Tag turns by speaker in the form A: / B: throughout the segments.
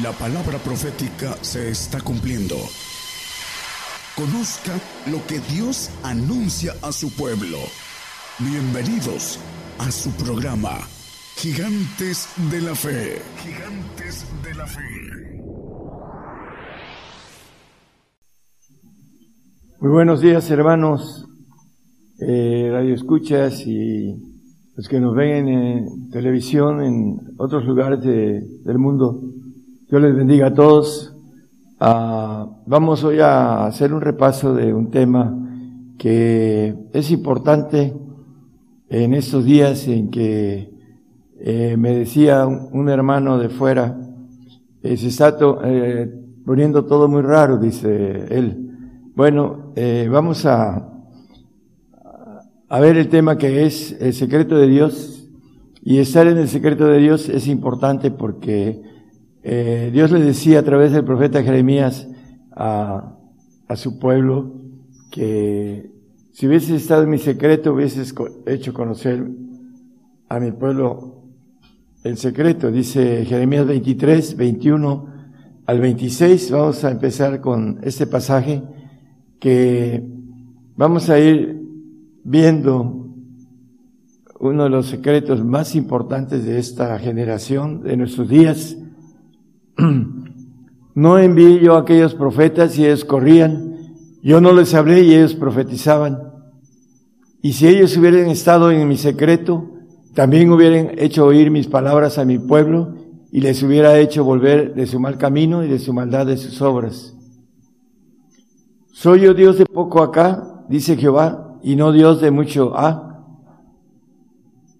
A: La palabra profética se está cumpliendo. Conozca lo que Dios anuncia a su pueblo. Bienvenidos a su programa, Gigantes de la Fe. Gigantes de la Fe.
B: Muy buenos días, hermanos, eh, radio escuchas y los que nos ven en televisión en otros lugares del mundo. Dios les bendiga a todos. Ah, vamos hoy a hacer un repaso de un tema que es importante en estos días en que eh, me decía un, hermano de fuera, eh, se está eh, poniendo todo muy raro, dice él. Bueno, vamos a, a ver el tema que es el secreto de Dios. Y estar en el secreto de Dios es importante porque eh, Dios le decía a través del profeta Jeremías a, a su pueblo que si hubieses estado en mi secreto hubieses hecho conocer a mi pueblo el secreto. Dice Jeremías 23, 21 al 26. Vamos a empezar con este pasaje que vamos a ir viendo uno de los secretos más importantes de esta generación, de nuestros días. No envié yo a aquellos profetas y ellos corrían, yo no les hablé y ellos profetizaban. Y si ellos hubieran estado en mi secreto, también hubieran hecho oír mis palabras a mi pueblo y les hubiera hecho volver de su mal camino y de su maldad de sus obras. Soy yo Dios de poco acá, dice Jehová, y no Dios de mucho A.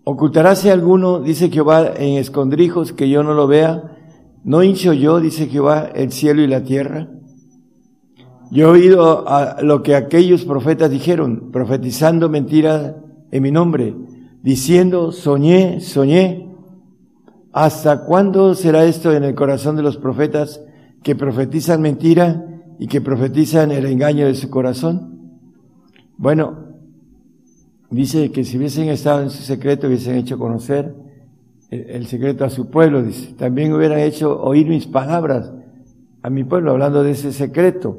B: Ocultaráse alguno, dice Jehová, en escondrijos que yo no lo vea. No hincho yo, dice Jehová, el cielo y la tierra. Yo he oído a lo que aquellos profetas dijeron, profetizando mentiras en mi nombre, diciendo, soñé, soñé. ¿Hasta cuándo será esto en el corazón de los profetas que profetizan mentira y que profetizan el engaño de su corazón? Bueno, Dice que si hubiesen estado en su secreto, hubiesen hecho conocer el, secreto a su pueblo, dice. También hubieran hecho oír mis palabras a mi pueblo, hablando de ese secreto.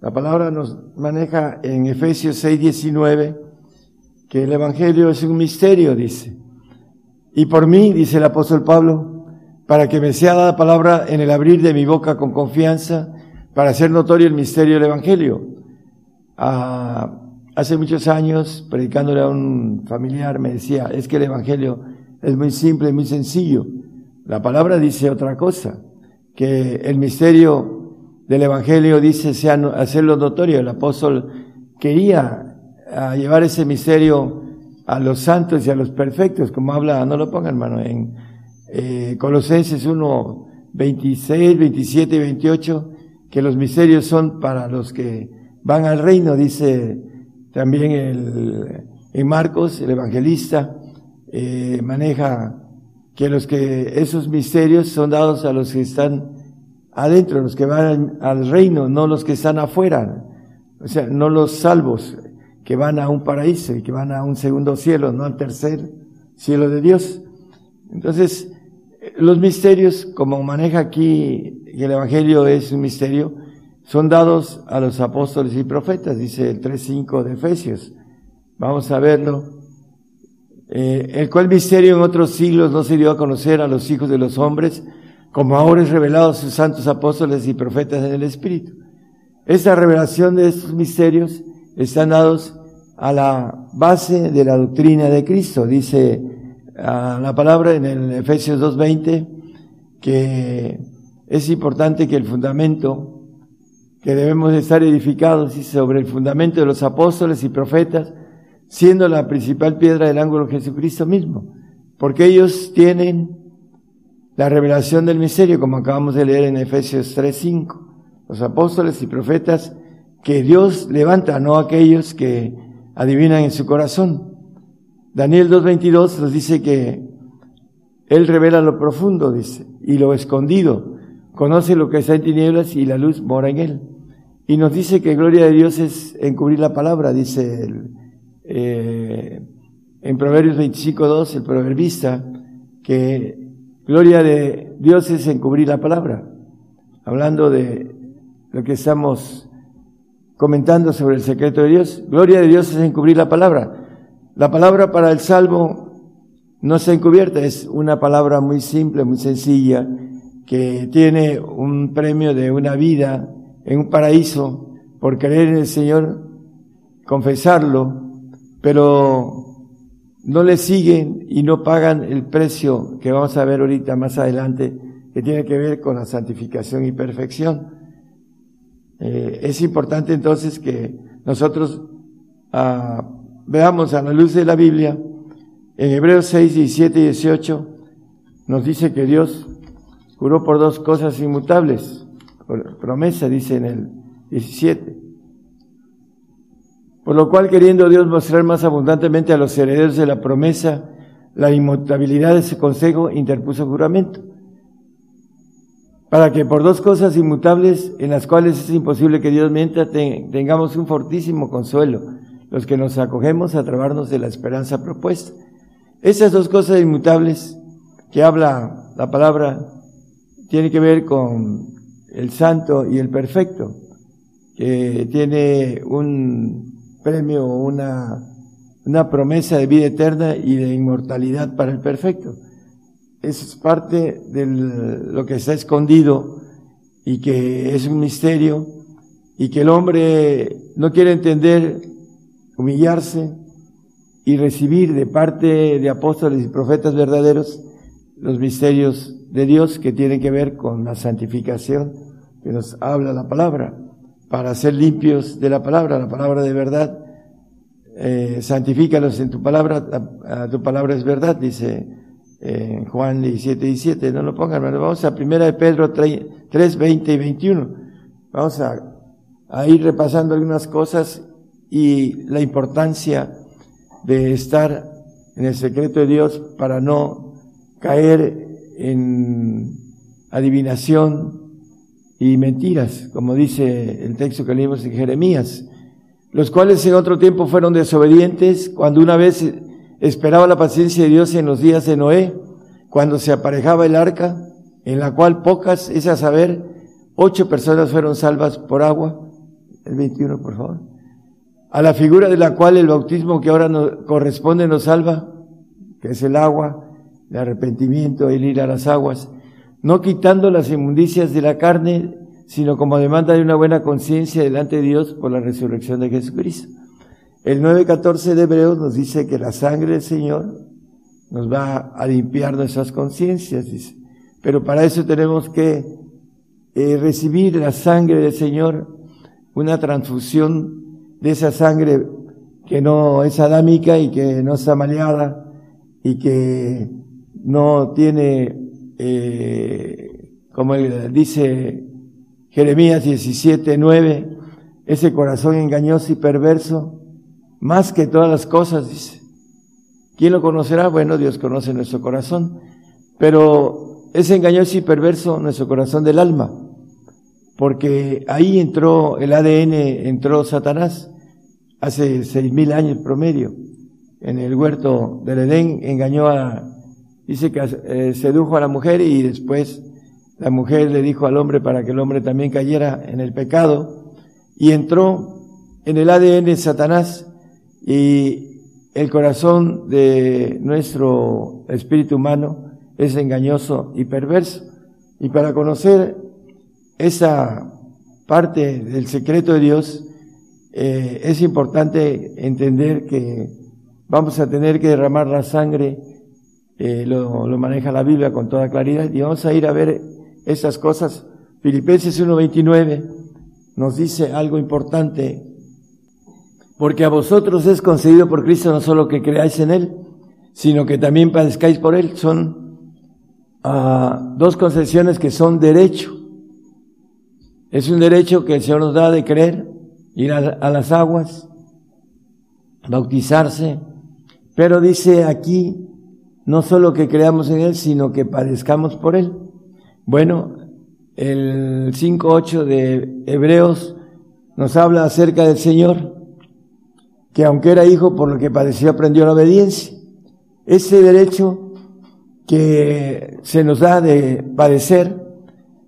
B: La palabra nos maneja en Efesios 6, 19, que el Evangelio es un misterio, dice. Y por mí, dice el apóstol Pablo, para que me sea dada palabra en el abrir de mi boca con confianza, para hacer notorio el misterio del Evangelio. Ah, Hace muchos años, predicándole a un familiar, me decía, es que el Evangelio es muy simple, muy sencillo. La palabra dice otra cosa, que el misterio del Evangelio dice sea, hacerlo notorio. El apóstol quería ah, llevar ese misterio a los santos y a los perfectos, como habla, no lo ponga hermano, en eh, Colosenses 1, 26, 27 y 28, que los misterios son para los que van al reino, dice también el, en Marcos, el evangelista, eh, maneja que los que esos misterios son dados a los que están adentro, los que van al, reino, no los que están afuera. O sea, no los salvos que van a un paraíso y que van a un segundo cielo, no al tercer cielo de Dios. Entonces, los misterios, como maneja aquí, el Evangelio es un misterio, son dados a los apóstoles y profetas, dice el 3.5 de Efesios. Vamos a verlo. Eh, el cual misterio en otros siglos no se dio a conocer a los hijos de los hombres, como ahora es revelado a sus santos apóstoles y profetas en el Espíritu. Esta revelación de estos misterios están dados a la base de la doctrina de Cristo. Dice la palabra en el Efesios 2.20 que es importante que el fundamento que debemos estar edificados sobre el fundamento de los apóstoles y profetas, siendo la principal piedra del ángulo Jesucristo mismo, porque ellos tienen la revelación del misterio, como acabamos de leer en Efesios 3.5, los apóstoles y profetas que Dios levanta, no aquellos que adivinan en su corazón. Daniel 2.22 nos dice que Él revela lo profundo, dice, y lo escondido, conoce lo que está en tinieblas y la luz mora en él. Y nos dice que gloria de Dios es encubrir la palabra, dice el, eh, en Proverbios 25.2 el proverbista, que Gloria de Dios es encubrir la palabra. Hablando de lo que estamos comentando sobre el secreto de Dios. Gloria de Dios es encubrir la palabra. La palabra para el salvo no está encubierta, es una palabra muy simple, muy sencilla, que tiene un premio de una vida en un paraíso por creer en el Señor, confesarlo, pero no le siguen y no pagan el precio que vamos a ver ahorita más adelante, que tiene que ver con la santificación y perfección. Eh, es importante entonces que nosotros ah, veamos a la luz de la Biblia, en Hebreos 6, 17 y 18, nos dice que Dios juró por dos cosas inmutables, por promesa, dice en el 17. Por lo cual, queriendo Dios mostrar más abundantemente a los herederos de la promesa la inmutabilidad de ese consejo, interpuso juramento. Para que por dos cosas inmutables, en las cuales es imposible que Dios mienta, tengamos un fortísimo consuelo, los que nos acogemos a trabarnos de la esperanza propuesta. Esas dos cosas inmutables que habla la palabra tienen que ver con el santo y el perfecto, que tiene un premio, una, una promesa de vida eterna y de inmortalidad para el perfecto. Eso es parte de lo que está escondido y que es un misterio y que el hombre no quiere entender, humillarse y recibir de parte de apóstoles y profetas verdaderos los misterios de Dios que tienen que ver con la santificación que nos habla la palabra para ser limpios de la palabra, la palabra de verdad. Eh, santifícalos en tu palabra, tu palabra es verdad, dice eh, Juan 17, 17. No lo pongan, hermano. Vamos a primera de Pedro 3, 20 y 21. Vamos a ir repasando algunas cosas y la importancia de estar en el secreto de Dios para no caer en adivinación, y mentiras, como dice el texto que leímos en Jeremías, los cuales en otro tiempo fueron desobedientes cuando una vez esperaba la paciencia de Dios en los días de Noé, cuando se aparejaba el arca, en la cual pocas, es a saber, ocho personas fueron salvas por agua, el 21 por favor, a la figura de la cual el bautismo que ahora nos corresponde nos salva, que es el agua, el arrepentimiento, el ir a las aguas, no quitando las inmundicias de la carne, sino como demanda de una buena conciencia delante de Dios por la resurrección de Jesucristo. El 9.14 de Hebreos nos dice que la sangre del Señor nos va a limpiar nuestras conciencias, dice. Pero para eso tenemos que eh, recibir la sangre del Señor, una transfusión de esa sangre que no es adámica y que no está maleada y que no tiene eh, como dice Jeremías 17, 9, ese corazón engañoso y perverso, más que todas las cosas, dice. ¿Quién lo conocerá? Bueno, Dios conoce nuestro corazón, pero es engañoso y perverso nuestro corazón del alma, porque ahí entró el ADN, entró Satanás hace seis mil años promedio. En el huerto del Edén engañó a dice que eh, sedujo a la mujer y después la mujer le dijo al hombre para que el hombre también cayera en el pecado y entró en el ADN de Satanás y el corazón de nuestro espíritu humano es engañoso y perverso. Y para conocer esa parte del secreto de Dios, eh, es importante entender que vamos a tener que derramar la sangre eh, lo, maneja la Biblia con toda claridad. Y vamos a ir a ver estas cosas. Filipenses 1.29 nos dice algo importante. Porque a vosotros es concedido por Cristo no solo que creáis en Él, sino que también padezcáis por Él. Son ah, dos concesiones que son derecho. Es un derecho que el Señor nos da de creer, ir a las aguas, bautizarse. Pero dice aquí, no solo que creamos en Él, sino que padezcamos por Él. Bueno, el 5.8 de Hebreos nos habla acerca del Señor, que aunque era hijo, por lo que padeció, aprendió la obediencia. Ese derecho que se nos da de padecer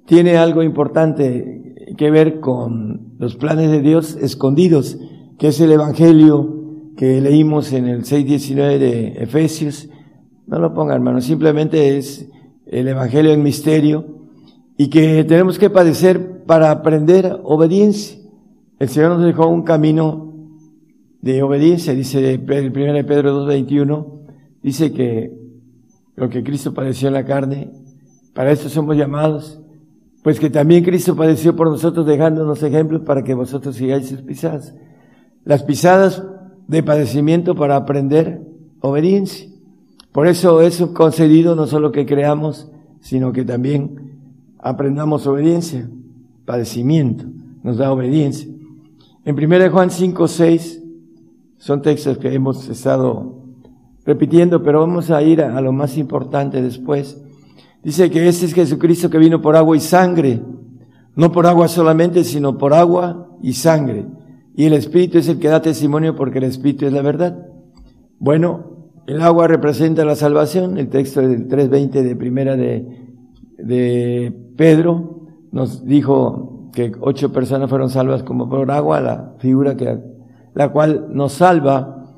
B: tiene algo importante que ver con los planes de Dios escondidos, que es el Evangelio que leímos en el 6.19 de Efesios. No lo ponga, hermano, simplemente es el Evangelio en misterio y que tenemos que padecer para aprender obediencia. El Señor nos dejó un camino de obediencia, dice el 1 Pedro 2.21, dice que lo que Cristo padeció en la carne, para eso somos llamados, pues que también Cristo padeció por nosotros dejándonos ejemplos para que vosotros sigáis sus pisadas. Las pisadas de padecimiento para aprender obediencia. Por eso es concedido no solo que creamos, sino que también aprendamos obediencia, padecimiento, nos da obediencia. En 1 Juan 5, 6, son textos que hemos estado repitiendo, pero vamos a ir a, lo más importante después. Dice que ese es Jesucristo que vino por agua y sangre, no por agua solamente, sino por agua y sangre. Y el Espíritu es el que da testimonio porque el Espíritu es la verdad. Bueno, el agua representa la salvación, el texto del 3.20 de primera de, de Pedro nos dijo que ocho personas fueron salvas como por agua, la figura que, la cual nos salva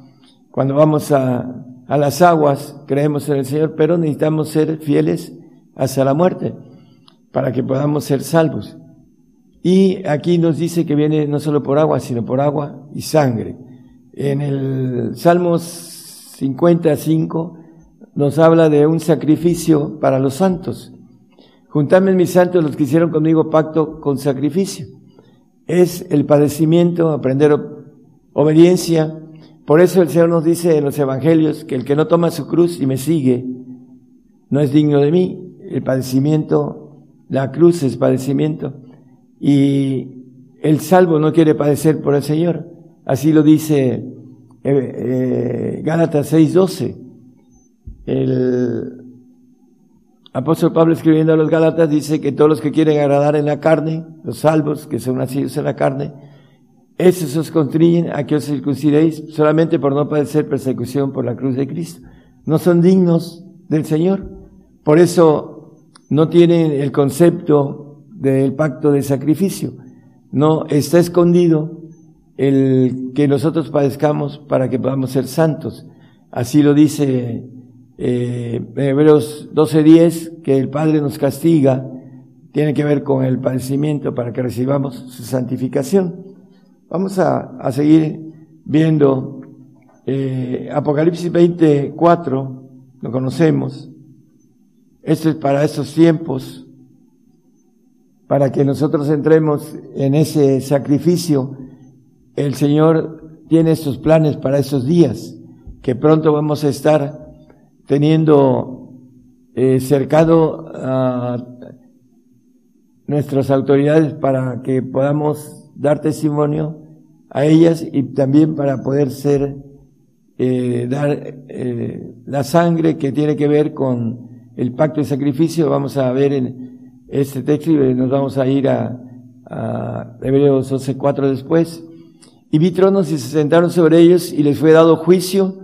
B: cuando vamos a, a las aguas, creemos en el Señor, pero necesitamos ser fieles hasta la muerte para que podamos ser salvos. Y aquí nos dice que viene no solo por agua, sino por agua y sangre. En el Salmos 55 nos habla de un sacrificio para los santos. Juntadme mis santos los que hicieron conmigo pacto con sacrificio. Es el padecimiento, aprender obediencia. Por eso el Señor nos dice en los evangelios que el que no toma su cruz y me sigue no es digno de mí el padecimiento, la cruz es padecimiento, y el salvo no quiere padecer por el Señor. Así lo dice eh, eh, Gálatas 6:12. El apóstol Pablo escribiendo a los Gálatas dice que todos los que quieren agradar en la carne, los salvos que son nacidos en la carne, esos os contriñen a que os circuncidéis solamente por no padecer persecución por la cruz de Cristo. No son dignos del Señor. Por eso no tiene el concepto del pacto de sacrificio. No está escondido el que nosotros padezcamos para que podamos ser santos. Así lo dice eh, Hebreos 12:10, que el Padre nos castiga, tiene que ver con el padecimiento para que recibamos su santificación. Vamos a, a seguir viendo eh, Apocalipsis 24, lo conocemos. Esto es para esos tiempos, para que nosotros entremos en ese sacrificio. El Señor tiene estos planes para esos días, que pronto vamos a estar teniendo eh, cercado a nuestras autoridades para que podamos dar testimonio a ellas y también para poder ser, eh, dar eh, la sangre que tiene que ver con el pacto de sacrificio, vamos a ver en este texto y nos vamos a ir a, a Hebreos 12.4 después. Y vi tronos y se sentaron sobre ellos y les fue dado juicio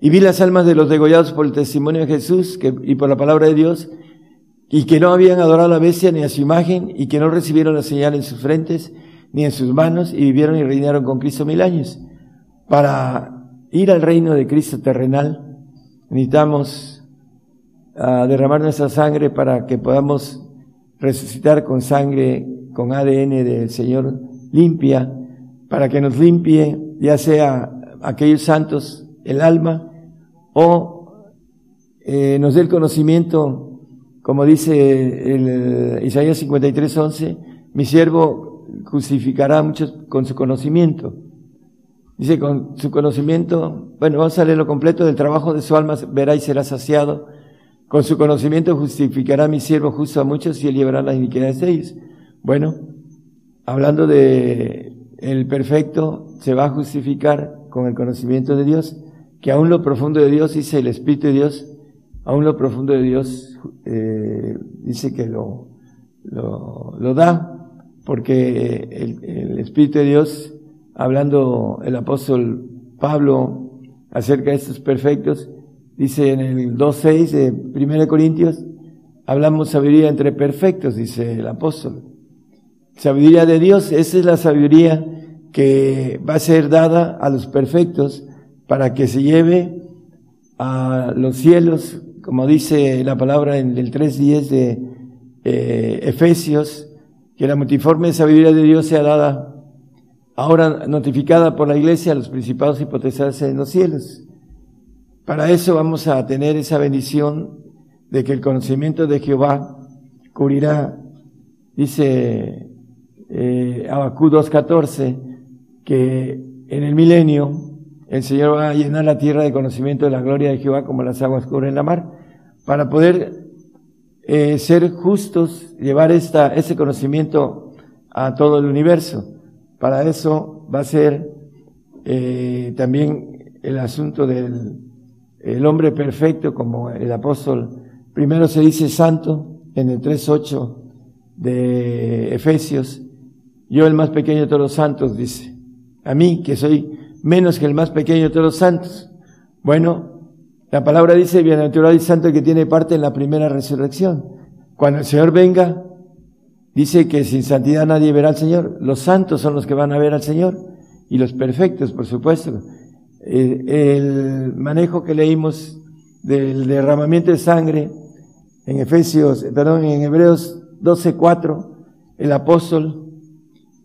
B: y vi las almas de los degollados por el testimonio de Jesús y por la palabra de Dios y que no habían adorado a la bestia ni a su imagen y que no recibieron la señal en sus frentes ni en sus manos y vivieron y reinaron con Cristo mil años. Para ir al reino de Cristo terrenal necesitamos a derramar nuestra sangre para que podamos resucitar con sangre, con ADN del Señor limpia, para que nos limpie ya sea aquellos santos el alma o eh, nos dé el conocimiento, como dice el Isaías 53, 11, mi siervo justificará muchos con su conocimiento. Dice, con su conocimiento, bueno, vamos a leerlo completo, del trabajo de su alma verá y será saciado con su conocimiento justificará mi siervo justo a muchos y él llevará las iniquidades de ellos. Bueno, hablando de el perfecto, se va a justificar con el conocimiento de Dios, que aún lo profundo de Dios, dice el Espíritu de Dios, aún lo profundo de Dios eh, dice que lo, lo, da, porque el, el Espíritu de Dios, hablando el apóstol Pablo acerca de estos perfectos, dice en el 2.6 de 1 Corintios, hablamos sabiduría entre perfectos, dice el apóstol. Sabiduría de Dios, esa es la sabiduría que va a ser dada a los perfectos para que se lleve a los cielos, como dice la palabra en el 3.10 de eh, Efesios, que la multiforme sabiduría de Dios sea dada ahora notificada por la iglesia a los principados y potestades en los cielos. Para eso vamos a tener esa bendición de que el conocimiento de Jehová cubrirá, dice eh, Abacú 2.14, que en el milenio el Señor va a llenar la tierra de conocimiento de la gloria de Jehová como las aguas cubren la mar, para poder eh, ser justos, llevar esta, ese conocimiento a todo el universo. Para eso va a ser eh, también el asunto del el hombre perfecto, como el apóstol primero se dice santo en el 3.8 de Efesios. Yo el más pequeño de todos los santos, dice. A mí, que soy menos que el más pequeño de todos los santos. Bueno, la palabra dice, bienaventurado y santo el que tiene parte en la primera resurrección. Cuando el Señor venga, Dice que sin santidad nadie verá al Señor. Los santos son los que van a ver al Señor y los perfectos, por supuesto. El, manejo que leímos del derramamiento de sangre en Efesios, perdón, en Hebreos 12:4, el apóstol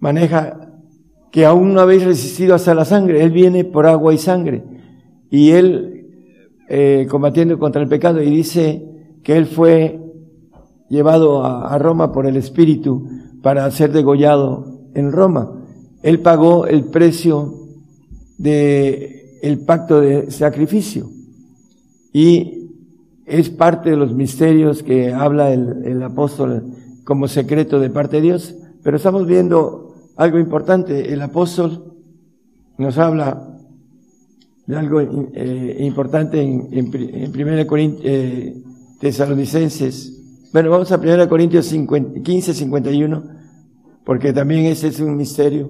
B: maneja que aún no habéis resistido hasta la sangre. Él viene por agua y sangre. Y él eh, combatiendo contra el pecado y dice que él fue llevado a, Roma por el Espíritu para ser degollado en Roma. Él pagó el precio de pacto de sacrificio y es parte de los misterios que habla el, el apóstol como secreto de parte de Dios. Pero estamos viendo algo importante. El apóstol nos habla de algo eh, importante en, en, en 1 eh, Tesalonicenses bueno, vamos a 1 Corintios 15, 51, porque también ese es un misterio,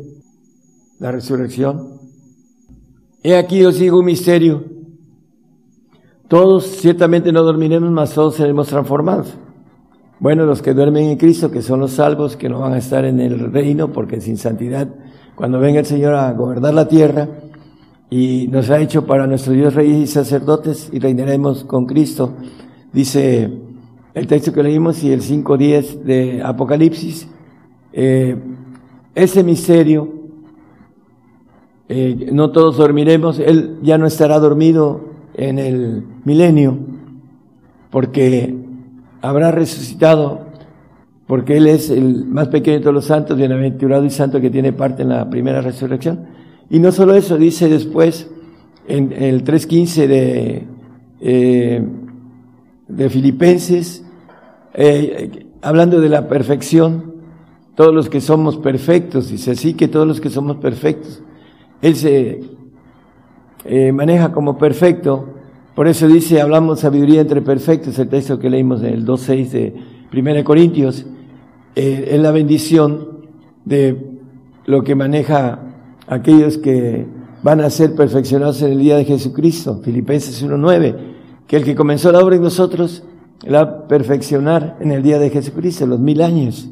B: la resurrección. He aquí os digo un misterio. Todos ciertamente no dormiremos, mas todos seremos transformados. Bueno, los que duermen en Cristo, que son los salvos, que no van a estar en el reino, porque sin santidad, cuando venga el Señor a gobernar la tierra, y nos ha hecho para nuestro Dios reyes y sacerdotes, y reinaremos con Cristo, dice el texto que leímos y el 5.10 de Apocalipsis, eh, ese misterio, eh, no todos dormiremos, Él ya no estará dormido en el milenio, porque habrá resucitado, porque Él es el más pequeño de todos los santos, bienaventurado y santo que tiene parte en la primera resurrección. Y no solo eso, dice después en el 3.15 de... Eh, de Filipenses, eh, hablando de la perfección, todos los que somos perfectos, dice así que todos los que somos perfectos, Él se eh, maneja como perfecto, por eso dice, hablamos sabiduría entre perfectos, el texto que leímos en el 2.6 de 1 Corintios, eh, es la bendición de lo que maneja aquellos que van a ser perfeccionados en el día de Jesucristo, Filipenses 1.9 que el que comenzó la obra en nosotros la va a perfeccionar en el día de Jesucristo, los mil años.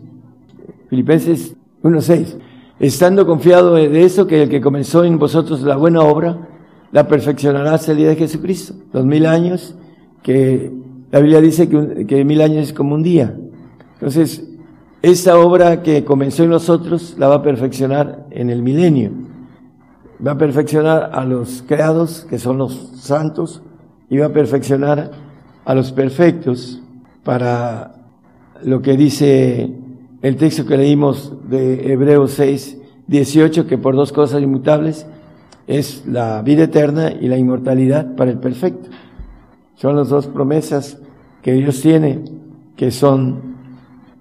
B: Filipenses 1.6. Estando confiado de eso, que el que comenzó en vosotros la buena obra, la perfeccionará hasta el día de Jesucristo. Los mil años, que la Biblia dice que, que mil años es como un día. Entonces, esa obra que comenzó en nosotros la va a perfeccionar en el milenio. Va a perfeccionar a los creados, que son los santos, iba a perfeccionar a los perfectos para lo que dice el texto que leímos de Hebreos 6, 18, que por dos cosas inmutables es la vida eterna y la inmortalidad para el perfecto. Son las dos promesas que Dios tiene, que son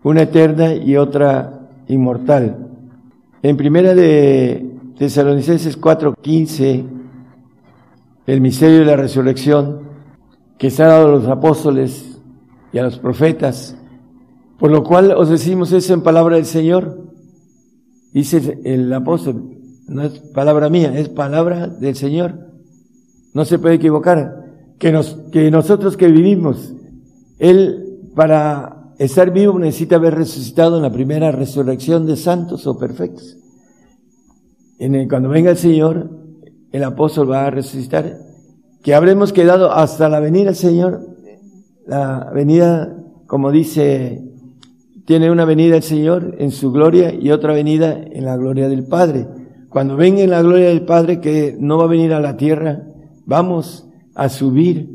B: una eterna y otra inmortal. En primera de Tesalonicenses 4, 15, el misterio de la resurrección que se ha dado a los apóstoles y a los profetas, por lo cual os decimos eso en palabra del Señor. Dice el apóstol, no es palabra mía, es palabra del Señor. No se puede equivocar. que, nos, que nosotros que vivimos, Él para estar vivo necesita haber resucitado en la primera resurrección de santos o perfectos. En el, cuando venga el Señor, el apóstol va a resucitar, que habremos quedado hasta la venida del Señor, la venida, como dice, tiene una venida el Señor en su gloria y otra venida en la gloria del Padre. Cuando venga en la gloria del Padre, que no va a venir a la tierra, vamos a subir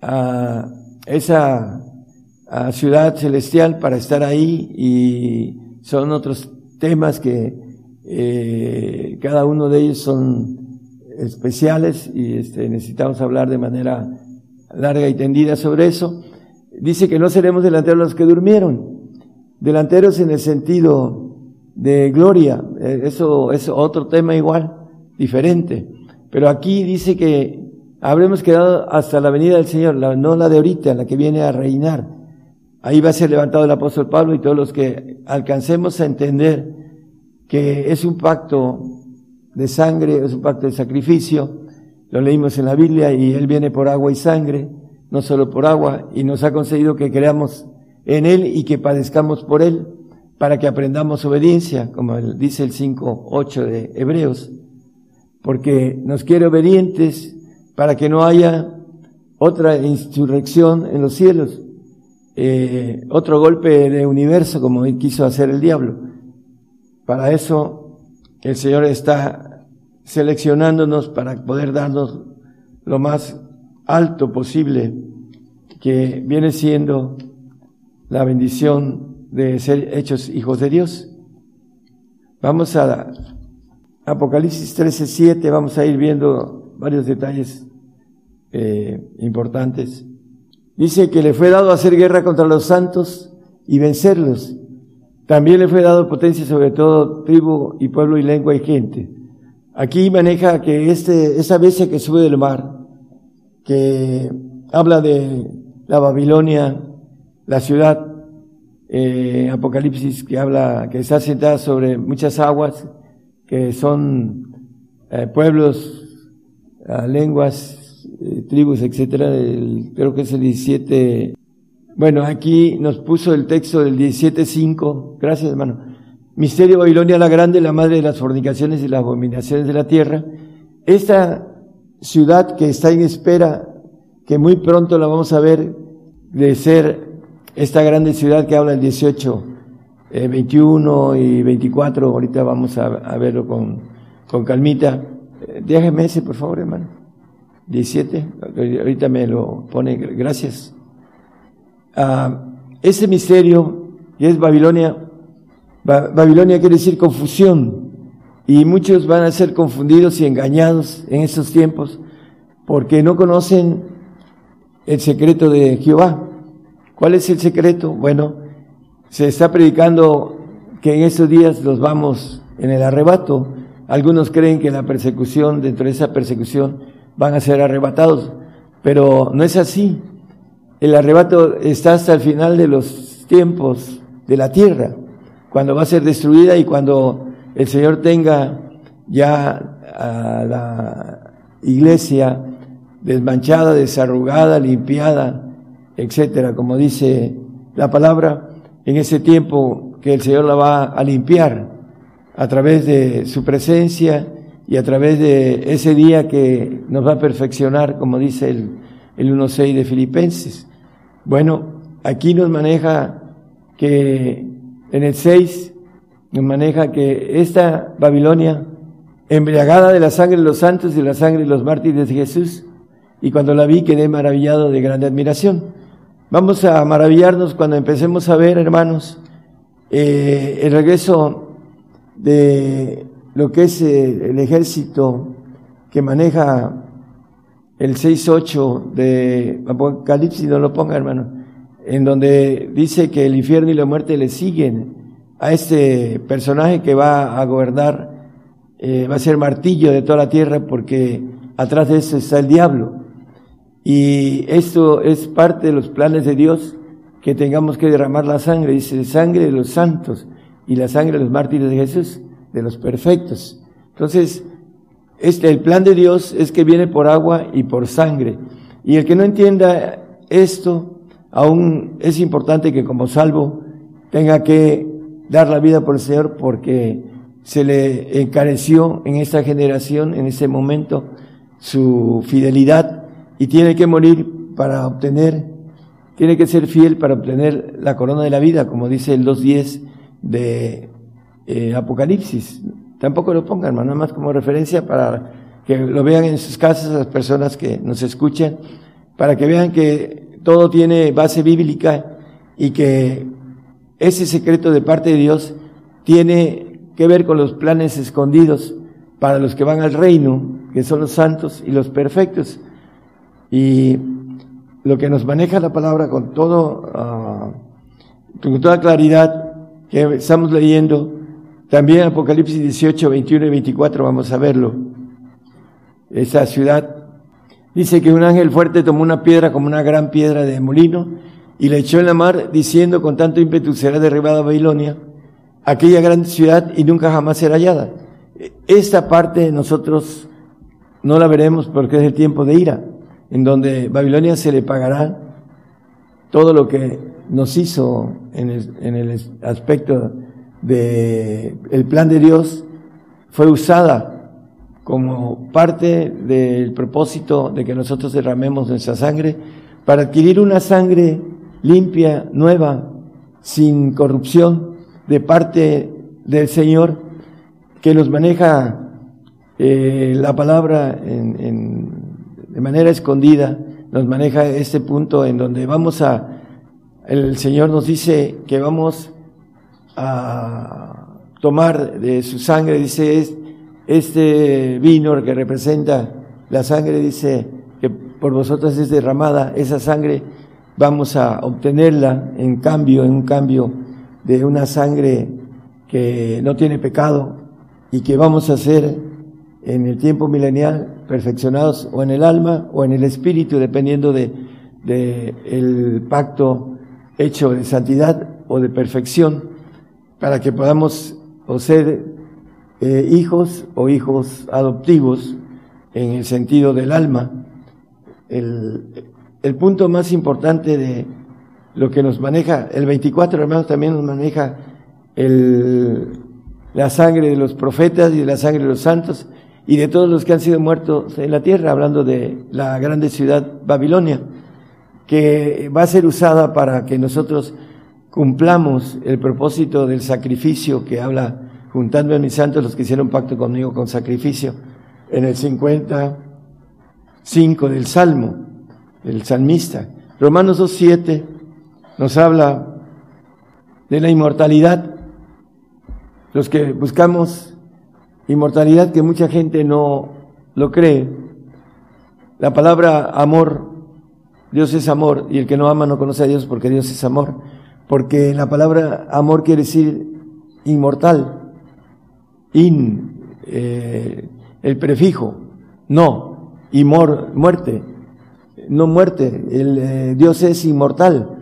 B: a esa ciudad celestial para estar ahí y son otros temas que eh, cada uno de ellos son especiales y este, necesitamos hablar de manera larga y tendida sobre eso. Dice que no seremos delanteros los que durmieron, delanteros en el sentido de gloria, eso es otro tema igual, diferente. Pero aquí dice que habremos quedado hasta la venida del Señor, no la de ahorita, la que viene a reinar. Ahí va a ser levantado el apóstol Pablo y todos los que alcancemos a entender que es un pacto de sangre, es un pacto de sacrificio, lo leímos en la Biblia y Él viene por agua y sangre, no solo por agua, y nos ha concedido que creamos en Él y que padezcamos por Él, para que aprendamos obediencia, como dice el 5.8 de Hebreos, porque nos quiere obedientes para que no haya otra insurrección en los cielos, eh, otro golpe de universo como quiso hacer el diablo. Para eso el Señor está seleccionándonos para poder darnos lo más alto posible, que viene siendo la bendición de ser hechos hijos de Dios. Vamos a Apocalipsis 13:7, vamos a ir viendo varios detalles eh, importantes. Dice que le fue dado hacer guerra contra los santos y vencerlos. También le fue dado potencia sobre todo tribu y pueblo y lengua y gente. Aquí maneja que este, esa bestia que sube del mar, que habla de la Babilonia, la ciudad, eh, Apocalipsis que habla, que está sentada sobre muchas aguas, que son eh, pueblos, uh, lenguas, eh, tribus, etcétera, creo que es el 17. Bueno, aquí nos puso el texto del 17.5. Gracias, hermano. Misterio Babilonia la Grande, la madre de las fornicaciones y las abominaciones de la tierra. Esta ciudad que está en espera, que muy pronto la vamos a ver de ser esta grande ciudad que habla el 18, 21 eh, y 24, ahorita vamos a, verlo con, con calmita. Eh, ese, por favor, hermano. 17, ahorita me lo pone, gracias. Ah, ese misterio que es Babilonia, Babilonia quiere decir confusión, y muchos van a ser confundidos y engañados en estos tiempos porque no conocen el secreto de Jehová. ¿Cuál es el secreto? Bueno, se está predicando que en estos días los vamos en el arrebato. Algunos creen que la persecución, dentro de esa persecución, van a ser arrebatados, pero no es así. El arrebato está hasta el final de los tiempos de la tierra, cuando va a ser destruida y cuando el Señor tenga ya a la iglesia desmanchada, desarrugada, limpiada, etcétera, como dice la palabra, en ese tiempo que el Señor la va a limpiar a través de su presencia y a través de ese día que nos va a perfeccionar, como dice el, el 1.6 de Filipenses. Bueno, aquí nos maneja que en el 6 nos maneja que esta Babilonia, embriagada de la sangre de los santos y de la sangre de los mártires de Jesús, y cuando la vi quedé maravillado de grande admiración. Vamos a maravillarnos cuando empecemos a ver, hermanos, eh, el regreso de lo que es eh, el ejército que maneja el 6.8 de Apocalipsis, no lo ponga hermano, en donde dice que el infierno y la muerte le siguen a este personaje que va a gobernar, eh, va a ser martillo de toda la tierra porque atrás de eso está el diablo. Y esto es parte de los planes de Dios, que tengamos que derramar la sangre, dice, sangre de los santos y la sangre de los mártires de Jesús de los perfectos. Entonces, este, el plan de Dios es que viene por agua y por sangre. Y el que no entienda esto, aún es importante que como salvo tenga que dar la vida por el Señor porque se le encareció en esta generación, en ese momento, su fidelidad y tiene que morir para obtener, tiene que ser fiel para obtener la corona de la vida, como dice el 2.10 de eh, Apocalipsis. Tampoco lo pongan, nada más como referencia para que lo vean en sus casas las personas que nos escuchan, para que vean que todo tiene base bíblica y que ese secreto de parte de Dios tiene que ver con los planes escondidos para los que van al reino, que son los santos y los perfectos. Y lo que nos maneja la palabra con todo, ah, con toda claridad que estamos leyendo, también Apocalipsis 18, 21 y 24, vamos a verlo. Esa ciudad dice que un ángel fuerte tomó una piedra como una gran piedra de molino y la echó en la mar, diciendo con tanto ímpetu será derribada Babilonia aquella gran ciudad y nunca jamás será hallada. Esta parte nosotros no la veremos porque es el tiempo de ira, en donde Babilonia se le pagará todo lo que nos hizo en el, aspecto de el plan de Dios fue usada como parte del propósito de que nosotros derramemos nuestra sangre para adquirir una sangre limpia, nueva, sin corrupción, de parte del Señor que nos maneja eh, la palabra en, de manera escondida, nos maneja este punto en donde vamos a, el Señor nos dice que vamos a tomar de su sangre, dice, este vino que representa la sangre, dice que por vosotras es derramada, esa sangre vamos a obtenerla en cambio, en un cambio de una sangre que no tiene pecado y que vamos a ser en el tiempo milenial perfeccionados o en el alma o en el espíritu, dependiendo de, el pacto hecho de santidad o de perfección, para que podamos o ser eh, hijos o hijos adoptivos en el sentido del alma. El, punto más importante de, lo que nos maneja, el 24 hermanos también nos maneja la sangre de los profetas y la sangre de los santos y de todos los que han sido muertos en la tierra, hablando de la grande ciudad Babilonia, que va a ser usada para que nosotros cumplamos el propósito del sacrificio que habla juntando a mis santos los que hicieron pacto conmigo con sacrificio en el 55 del Salmo, el salmista. Romanos 2.7 nos habla de la inmortalidad. Los que buscamos inmortalidad, que mucha gente no lo cree. La palabra amor, Dios es amor, y el que no ama no conoce a Dios porque Dios es amor. Porque la palabra amor quiere decir inmortal. In, eh, el prefijo, no, y muerte, no muerte. El, eh, Dios es inmortal.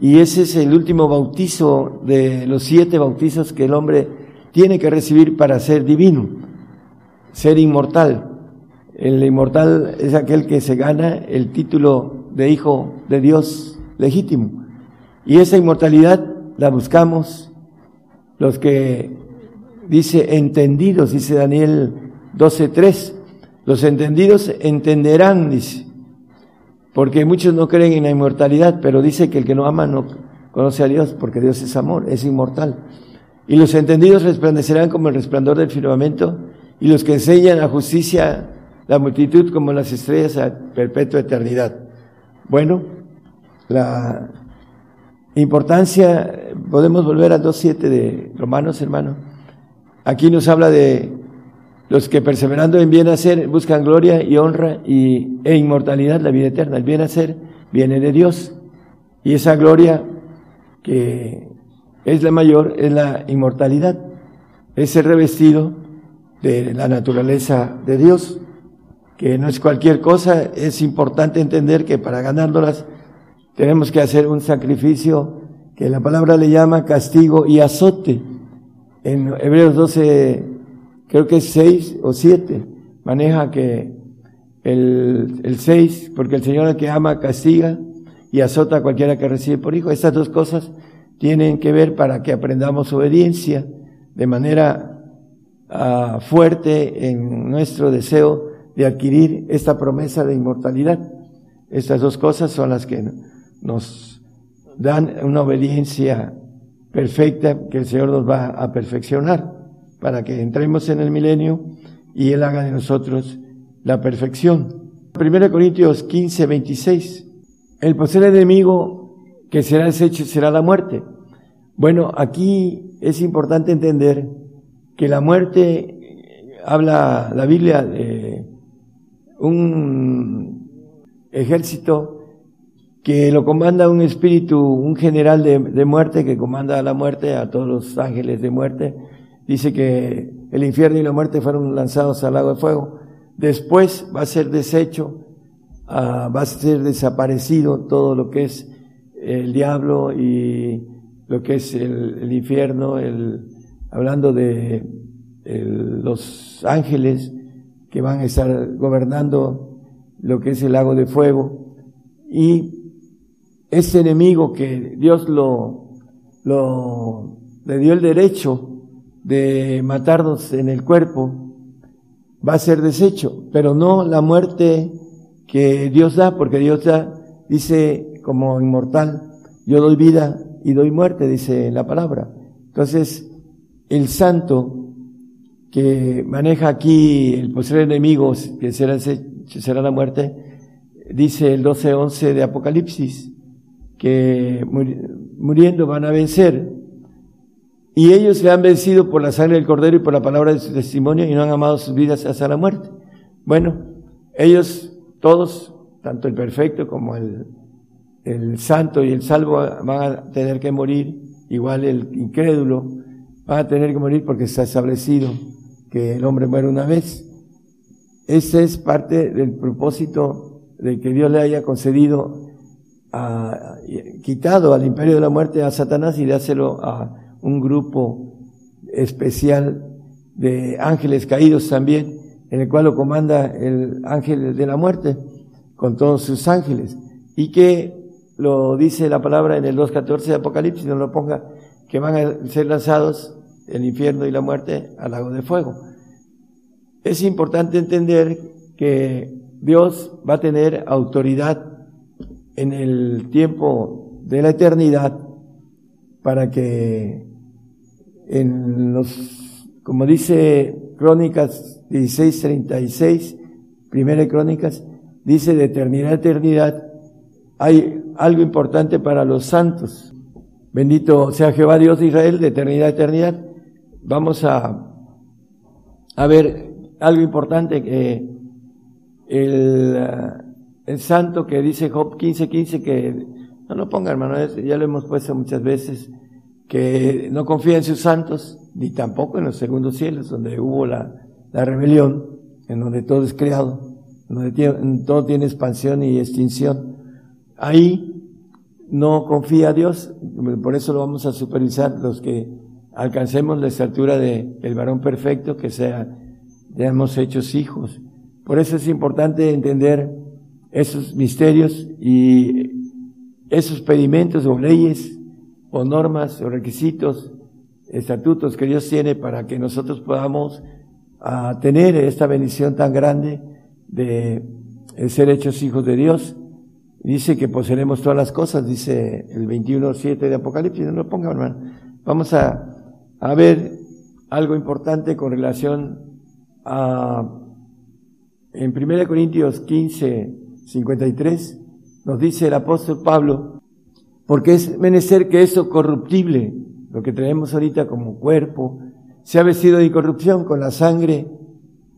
B: Y ese es el último bautizo de los siete bautizos que el hombre tiene que recibir para ser divino, ser inmortal. El inmortal es aquel que se gana el título de hijo de Dios legítimo. Y esa inmortalidad la buscamos los que dice entendidos, dice Daniel 12.3. Los entendidos entenderán, dice. Porque muchos no creen en la inmortalidad, pero dice que el que no ama no conoce a Dios, porque Dios es amor, es inmortal. Y los entendidos resplandecerán como el resplandor del firmamento, y los que enseñan la justicia, la multitud como las estrellas a perpetua eternidad. Bueno, la importancia, podemos volver a 2.7 de Romanos, hermano. Aquí nos habla de los que perseverando en bien hacer buscan gloria y honra y, e inmortalidad, la vida eterna. El bien hacer viene de Dios. Y esa gloria que es la mayor es la inmortalidad. Es ser revestido de la naturaleza de Dios, que no es cualquier cosa. Es importante entender que para ganárnoslas tenemos que hacer un sacrificio que la palabra le llama castigo y azote. En Hebreos 12, creo que es seis o siete, maneja que el, el 6, porque el Señor al que ama castiga y azota a cualquiera que recibe por hijo. Estas dos cosas tienen que ver para que aprendamos obediencia de manera uh, fuerte en nuestro deseo de adquirir esta promesa de inmortalidad. Estas dos cosas son las que nos dan una obediencia perfecta que el Señor nos va a perfeccionar para que entremos en el milenio y Él haga de nosotros la perfección. 1 Corintios 15, 26. El poseer enemigo que será deshecho será la muerte. Bueno, aquí es importante entender que la muerte, habla la Biblia de un ejército que lo comanda un espíritu, un general de, de, muerte que comanda a la muerte, a todos los ángeles de muerte. Dice que el infierno y la muerte fueron lanzados al lago de fuego. Después va a ser deshecho, uh, va a ser desaparecido todo lo que es el diablo y lo que es el, infierno, el, hablando de los ángeles que van a estar gobernando lo que es el lago de fuego. Y ese enemigo que Dios lo, lo, le dio el derecho de matarnos en el cuerpo, va a ser deshecho, pero no la muerte que Dios da, porque Dios da, dice como inmortal, yo doy vida y doy muerte, dice la palabra. Entonces, el santo que maneja aquí el posible enemigo, que será, será la muerte, dice el 12.11 de Apocalipsis, que muriendo van a vencer. Y ellos le han vencido por la sangre del cordero y por la palabra de su testimonio y no han amado sus vidas hasta la muerte. Bueno, ellos todos, tanto el perfecto como el, el santo y el salvo van a tener que morir, igual el incrédulo va a tener que morir porque está establecido que el hombre muere una vez. Ese es parte del propósito de que Dios le haya concedido a, quitado al imperio de la muerte a Satanás y dáselo a un grupo especial de ángeles caídos también, en el cual lo comanda el ángel de la muerte con todos sus ángeles. Y que lo dice la palabra en el 2.14 de Apocalipsis, no lo ponga, que van a ser lanzados el infierno y la muerte al lago de fuego. Es importante entender que Dios va a tener autoridad en el tiempo de la eternidad para que en los, como dice Crónicas 16:36, primera Crónicas, dice de eternidad a eternidad, hay algo importante para los santos. Bendito sea Jehová Dios de Israel, de eternidad a eternidad. Vamos a, a ver algo importante que el el santo que dice Job 15:15 15, que no lo ponga hermano, ya lo hemos puesto muchas veces, que no confía en sus santos, ni tampoco en los segundos cielos, donde hubo la, la rebelión, en donde todo es creado, donde todo tiene expansión y extinción. Ahí no confía a Dios, por eso lo vamos a supervisar los que alcancemos la estatura de el varón perfecto, que sea, hemos hechos hijos. Por eso es importante entender esos misterios y esos pedimentos o leyes o normas o requisitos, estatutos que Dios tiene para que nosotros podamos ah, tener esta bendición tan grande de, ser hechos hijos de Dios. Dice que poseeremos todas las cosas, dice el 21.7 de Apocalipsis, no lo ponga hermano. Vamos a, a ver algo importante con relación a, en 1 Corintios 15, 53, nos dice el apóstol Pablo, porque es menester que eso corruptible, lo que traemos ahorita como cuerpo, sea vestido de incorrupción con la sangre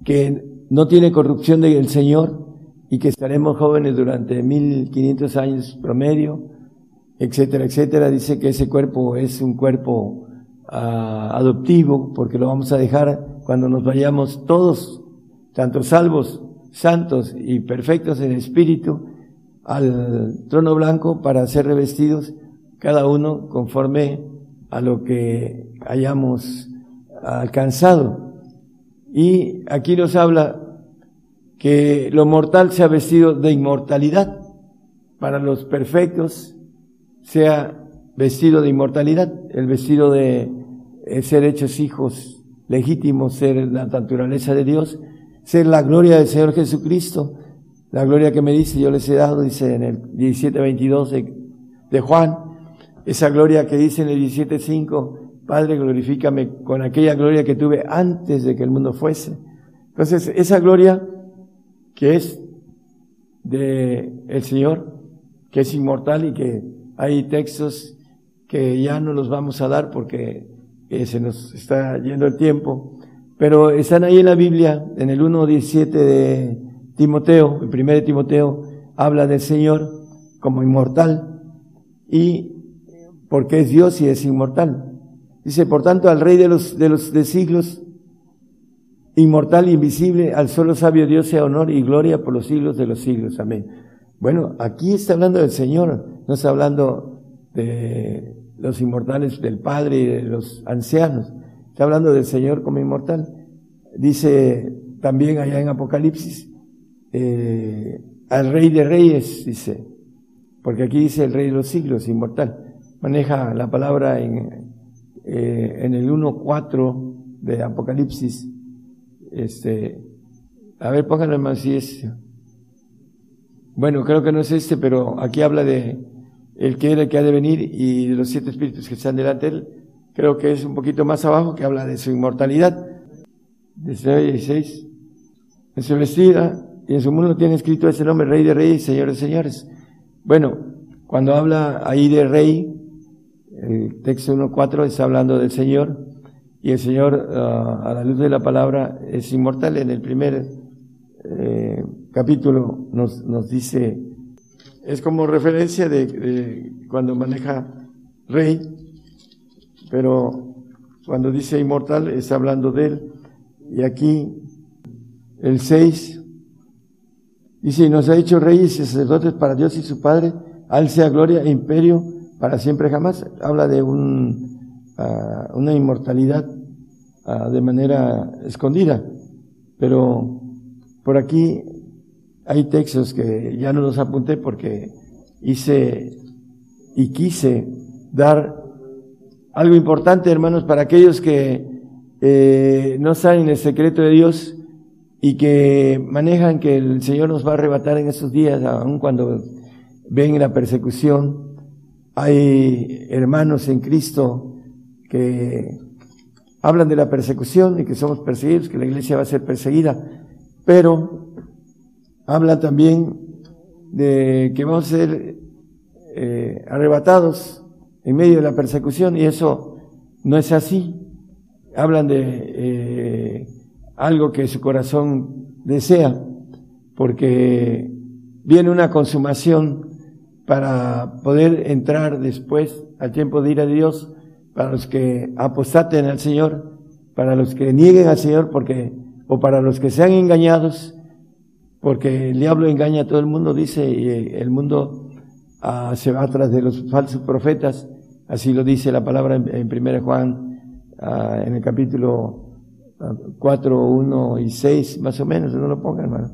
B: que no tiene corrupción del Señor y que estaremos jóvenes durante 1500 años promedio, etcétera, etcétera. Dice que ese cuerpo es un cuerpo uh, adoptivo porque lo vamos a dejar cuando nos vayamos todos, tanto salvos santos y perfectos en espíritu al trono blanco para ser revestidos cada uno conforme a lo que hayamos alcanzado. Y aquí nos habla que lo mortal sea vestido de inmortalidad, para los perfectos sea vestido de inmortalidad, el vestido de eh, ser hechos hijos legítimos, ser la naturaleza de Dios, ser la gloria del Señor Jesucristo, la gloria que me dice, yo les he dado, dice en el 17.22 de, de Juan, esa gloria que dice en el 17.5, Padre, glorifícame con aquella gloria que tuve antes de que el mundo fuese. Entonces, esa gloria que es de el Señor, que es inmortal y que hay textos que ya no los vamos a dar porque eh, se nos está yendo el tiempo, pero están ahí en la Biblia, en el 1.17 de Timoteo, el primer de Timoteo, habla del Señor como inmortal y porque es Dios y es inmortal. Dice, por tanto, al Rey de los, de los de siglos, inmortal, invisible, al solo sabio Dios sea honor y gloria por los siglos de los siglos. Amén. Bueno, aquí está hablando del Señor, no está hablando de los inmortales del Padre y de los ancianos. Está hablando del Señor como inmortal. Dice también allá en Apocalipsis, eh, al Rey de Reyes, dice, porque aquí dice el Rey de los siglos, inmortal. Maneja la palabra en, eh, en el 1.4 de Apocalipsis. Este, a ver, pónganlo más si es. Bueno, creo que no es este, pero aquí habla de el que era el que ha de venir y de los siete espíritus que están delante de él. Creo que es un poquito más abajo que habla de su inmortalidad. 16. En su vestida y en su mundo tiene escrito ese nombre, Rey de Reyes y Señor de Señores. Bueno, cuando habla ahí de Rey, el texto 1.4 está hablando del Señor y el Señor, ah, a la luz de la palabra, es inmortal. En el primer eh, capítulo nos, nos dice, es como referencia de, cuando maneja rey, pero cuando dice inmortal está hablando de él. Y aquí el 6 dice, nos ha hecho reyes y sacerdotes para Dios y su Padre, al sea gloria e imperio para siempre jamás. Habla de un, ah, una inmortalidad de manera escondida, pero por aquí hay textos que ya no los apunté porque hice y quise dar algo importante, hermanos, para aquellos que eh, no saben el secreto de Dios y que manejan que el Señor nos va a arrebatar en esos días, aun cuando ven la persecución. Hay hermanos en Cristo que hablan de la persecución y que somos perseguidos, que la iglesia va a ser perseguida, pero habla también de que vamos a ser eh, arrebatados en medio de la persecución y eso no es así. Hablan de eh, algo que su corazón desea, porque viene una consumación para poder entrar después al tiempo de ir a Dios, para los que apostaten al Señor, para los que nieguen al Señor, porque, o para los que sean engañados, porque el diablo engaña a todo el mundo, dice, y el mundo ah, se va atrás de los falsos profetas, así lo dice la palabra en, 1 Juan, ah, en el capítulo 4, ah, 1 y 6, más o menos, no lo pongan, hermano.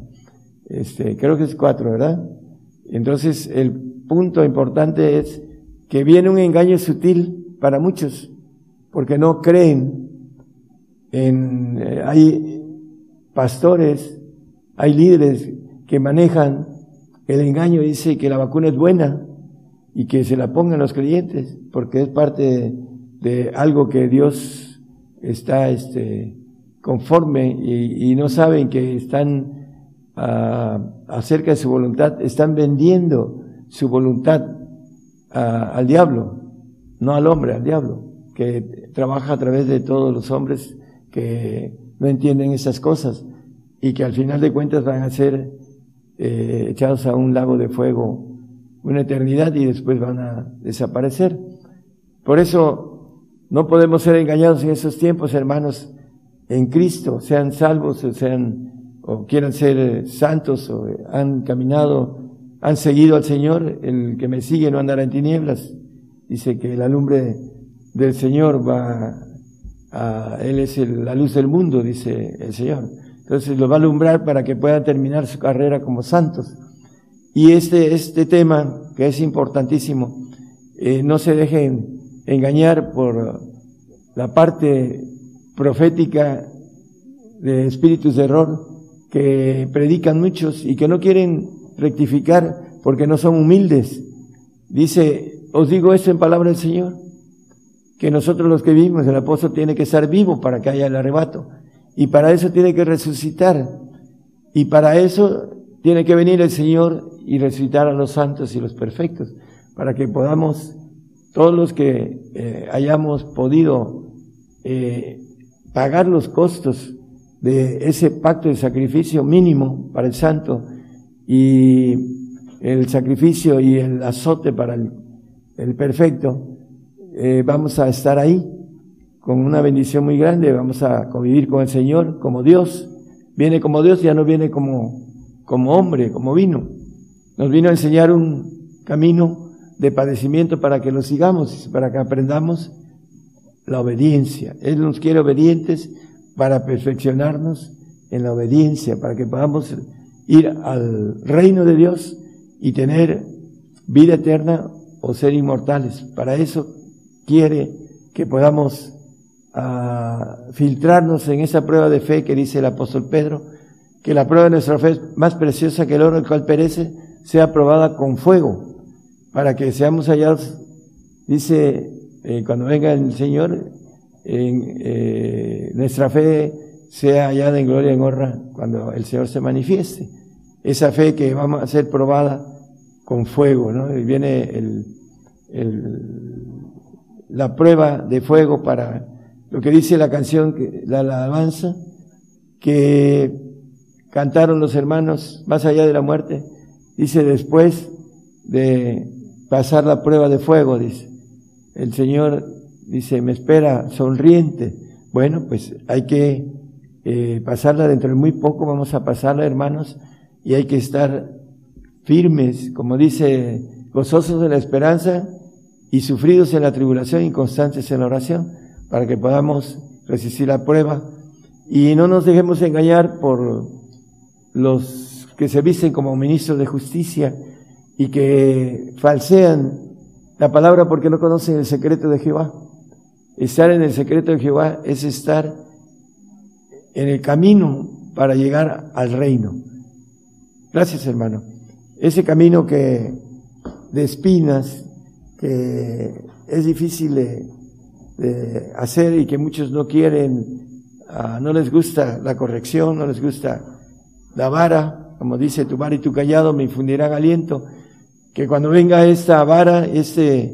B: Este, creo que es 4, ¿verdad? Entonces, el punto importante es que viene un engaño sutil para muchos, porque no creen en, eh, hay pastores hay líderes que manejan el engaño, dice que la vacuna es buena y que se la pongan los creyentes, porque es parte de, algo que Dios está este, conforme y, no saben que están ah, acerca de su voluntad, están vendiendo su voluntad ah, al diablo, no al hombre, al diablo, que trabaja a través de todos los hombres que no entienden esas cosas y que al final de cuentas van a ser eh, echados a un lago de fuego una eternidad y después van a desaparecer. Por eso no podemos ser engañados en esos tiempos, hermanos, en Cristo, sean salvos o sean o quieran ser santos o han caminado, han seguido al Señor, el que me sigue no andará en tinieblas. Dice que la lumbre del Señor va a, Él es la luz del mundo, dice el Señor. Entonces los va a alumbrar para que puedan terminar su carrera como santos. Y este, este tema, que es importantísimo, eh, no se dejen engañar por la parte profética de espíritus de error que predican muchos y que no quieren rectificar porque no son humildes. Dice, os digo esto en palabra del Señor, que nosotros los que vivimos, el apóstol tiene que estar vivo para que haya el arrebato. Y para eso tiene que resucitar. Y para eso tiene que venir el Señor y resucitar a los santos y los perfectos, para que podamos, todos los que eh, hayamos podido eh, pagar los costos de ese pacto de sacrificio mínimo para el santo y el sacrificio y el azote para el, perfecto, eh, vamos a estar ahí con una bendición muy grande, vamos a convivir con el Señor como Dios. Viene como Dios, ya no viene como, como hombre, como vino. Nos vino a enseñar un camino de padecimiento para que lo sigamos, para que aprendamos la obediencia. Él nos quiere obedientes para perfeccionarnos en la obediencia, para que podamos ir al reino de Dios y tener vida eterna o ser inmortales. Para eso quiere que podamos ah, filtrarnos en esa prueba de fe que dice el apóstol Pedro, que la prueba de nuestra fe más preciosa que el oro el cual perece, sea probada con fuego, para que seamos hallados, dice, eh, cuando venga el Señor, eh, nuestra fe sea hallada en gloria y en honra cuando el Señor se manifieste. Esa fe que vamos a ser probada con fuego, ¿no? Viene el, la prueba de fuego para lo que dice la canción, la alabanza, que cantaron los hermanos más allá de la muerte. Dice después de pasar la prueba de fuego, dice, el Señor dice, me espera sonriente. Bueno, pues hay que eh, pasarla dentro de muy poco, vamos a pasarla, hermanos, y hay que estar firmes, como dice, gozosos de la esperanza y sufridos en la tribulación y constantes en la oración, para que podamos resistir la prueba y no nos dejemos engañar por los que se visten como ministros de justicia y que falsean la palabra porque no conocen el secreto de Jehová. Estar en el secreto de Jehová es estar en el camino para llegar al reino. Gracias, hermano. Ese camino que de espinas, que es difícil de, hacer y que muchos no quieren, ah, no les gusta la corrección, no les gusta la vara, como dice tu vara y tu callado me infundirán aliento, que cuando venga esta vara, este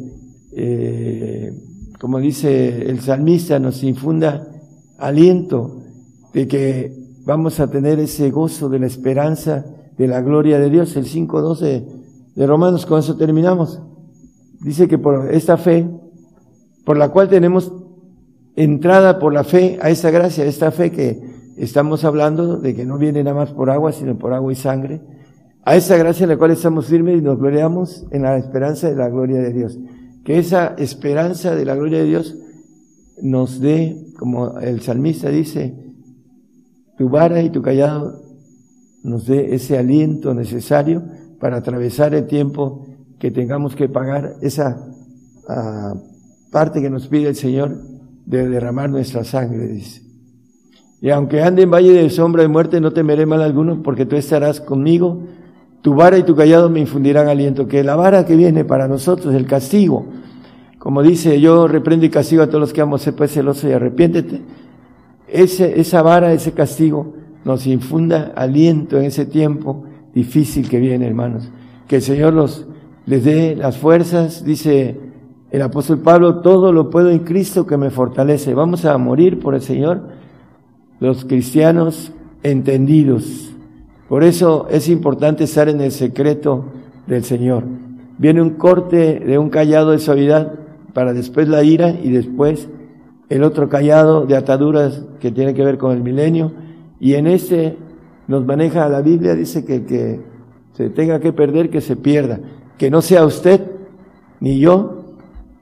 B: eh, como dice el salmista, nos infunda aliento de que vamos a tener ese gozo de la esperanza de la gloria de Dios. El 5.12 de Romanos, con eso terminamos. Dice que por esta fe, por la cual tenemos entrada por la fe a esa gracia, esta fe que estamos hablando de que no viene nada más por agua, sino por agua y sangre, a esa gracia en la cual estamos firmes y nos gloriamos en la esperanza de la gloria de Dios. Que esa esperanza de la gloria de Dios nos dé, como el salmista dice, tu vara y tu callado nos dé ese aliento necesario para atravesar el tiempo que tengamos que pagar esa ah, parte que nos pide el Señor de derramar nuestra sangre, dice. Y aunque ande en valle de sombra de muerte, no temeré mal alguno, porque tú estarás conmigo tu vara y tu callado me infundirán aliento. Que la vara que viene para nosotros, el castigo, como dice, yo reprendo y castigo a todos los que amo, ser pues celoso y arrepiéntete. Ese, esa vara, ese castigo, nos infunda aliento en ese tiempo difícil que viene, hermanos. Que el Señor los, les dé las fuerzas, dice el apóstol Pablo, todo lo puedo en Cristo que me fortalece. Vamos a morir por el Señor, los cristianos entendidos, por eso es importante estar en el secreto del Señor. Viene un corte de un callado de suavidad para después la ira y después el otro callado de ataduras que tiene que ver con el milenio. Y en este nos maneja la Biblia, dice que que se tenga que perder, que se pierda. Que no sea usted ni yo,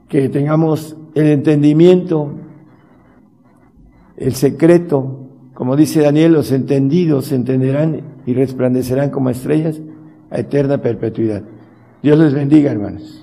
B: que tengamos el entendimiento, el secreto como dice Daniel, los entendidos entenderán y resplandecerán como estrellas a eterna perpetuidad. Dios les bendiga, hermanos.